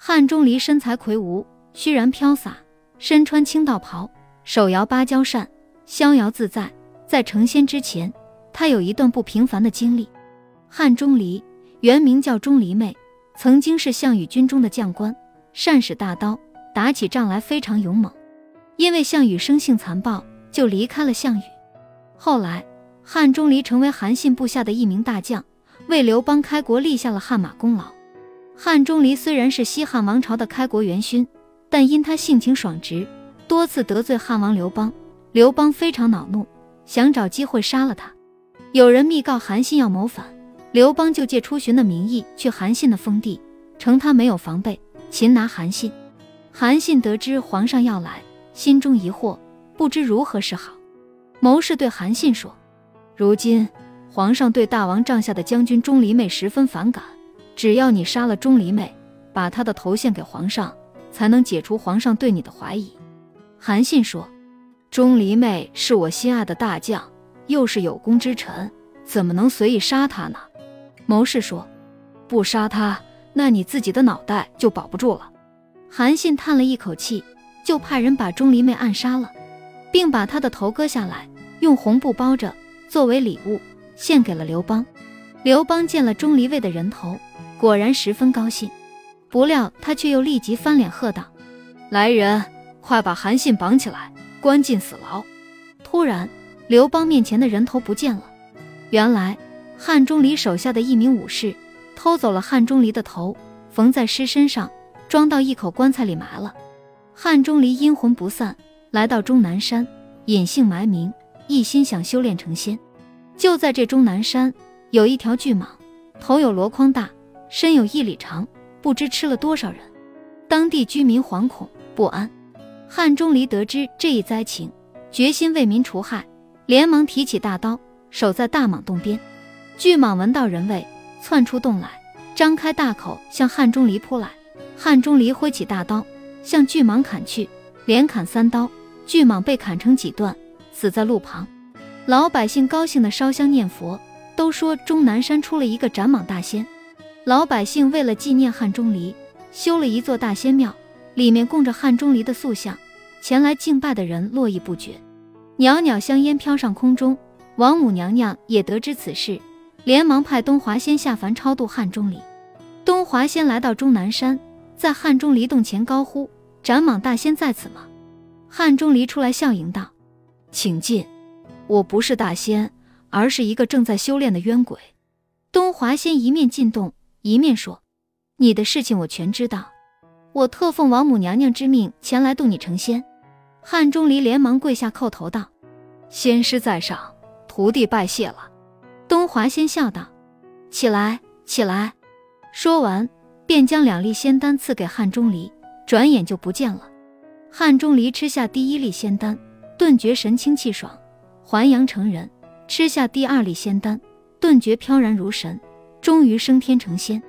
汉钟离身材魁梧，虚然飘洒，身穿青道袍，手摇芭蕉扇，逍遥自在。在成仙之前，他有一段不平凡的经历。汉钟离原名叫钟离昧，曾经是项羽军中的将官，善使大刀，打起仗来非常勇猛。因为项羽生性残暴，就离开了项羽。后来，汉钟离成为韩信部下的一名大将，为刘邦开国立下了汗马功劳。汉钟离虽然是西汉王朝的开国元勋，但因他性情爽直，多次得罪汉王刘邦，刘邦非常恼怒，想找机会杀了他。有人密告韩信要谋反，刘邦就借出巡的名义去韩信的封地，称他没有防备，擒拿韩信。韩信得知皇上要来，心中疑惑，不知如何是好。谋士对韩信说：“如今皇上对大王帐下的将军钟离昧十分反感，只要你杀了钟离昧，把他的头献给皇上，才能解除皇上对你的怀疑。”韩信说：“钟离昧是我心爱的大将，又是有功之臣，怎么能随意杀他呢？”谋士说：“不杀他，那你自己的脑袋就保不住了。”韩信叹了一口气，就派人把钟离昧暗杀了。并把他的头割下来，用红布包着，作为礼物献给了刘邦。刘邦见了钟离昧的人头，果然十分高兴。不料他却又立即翻脸喝道：“来人，快把韩信绑起来，关进死牢！”突然，刘邦面前的人头不见了。原来汉钟离手下的一名武士偷走了汉钟离的头，缝在尸身上，装到一口棺材里埋了。汉钟离阴魂不散。来到终南山，隐姓埋名，一心想修炼成仙。就在这终南山，有一条巨蟒，头有箩筐大，身有一里长，不知吃了多少人。当地居民惶恐不安。汉钟离得知这一灾情，决心为民除害，连忙提起大刀，守在大蟒洞边。巨蟒闻到人味，窜出洞来，张开大口向汉钟离扑来。汉钟离挥起大刀，向巨蟒砍去，连砍三刀。巨蟒被砍成几段，死在路旁。老百姓高兴地烧香念佛，都说终南山出了一个斩蟒大仙。老百姓为了纪念汉钟离，修了一座大仙庙，里面供着汉钟离的塑像，前来敬拜的人络绎不绝。袅袅香烟飘上空中，王母娘娘也得知此事，连忙派东华仙下凡超度汉钟离。东华仙来到终南山，在汉钟离洞前高呼：“斩蟒大仙在此吗？”汉钟离出来笑迎道：“请进，我不是大仙，而是一个正在修炼的冤鬼。”东华仙一面进洞，一面说：“你的事情我全知道，我特奉王母娘娘之命前来渡你成仙。”汉钟离连忙跪下叩头道：“仙师在上，徒弟拜谢了。”东华仙笑道：“起来，起来。”说完，便将两粒仙丹赐给汉钟离，转眼就不见了。汉钟离吃下第一粒仙丹，顿觉神清气爽，还阳成人；吃下第二粒仙丹，顿觉飘然如神，终于升天成仙。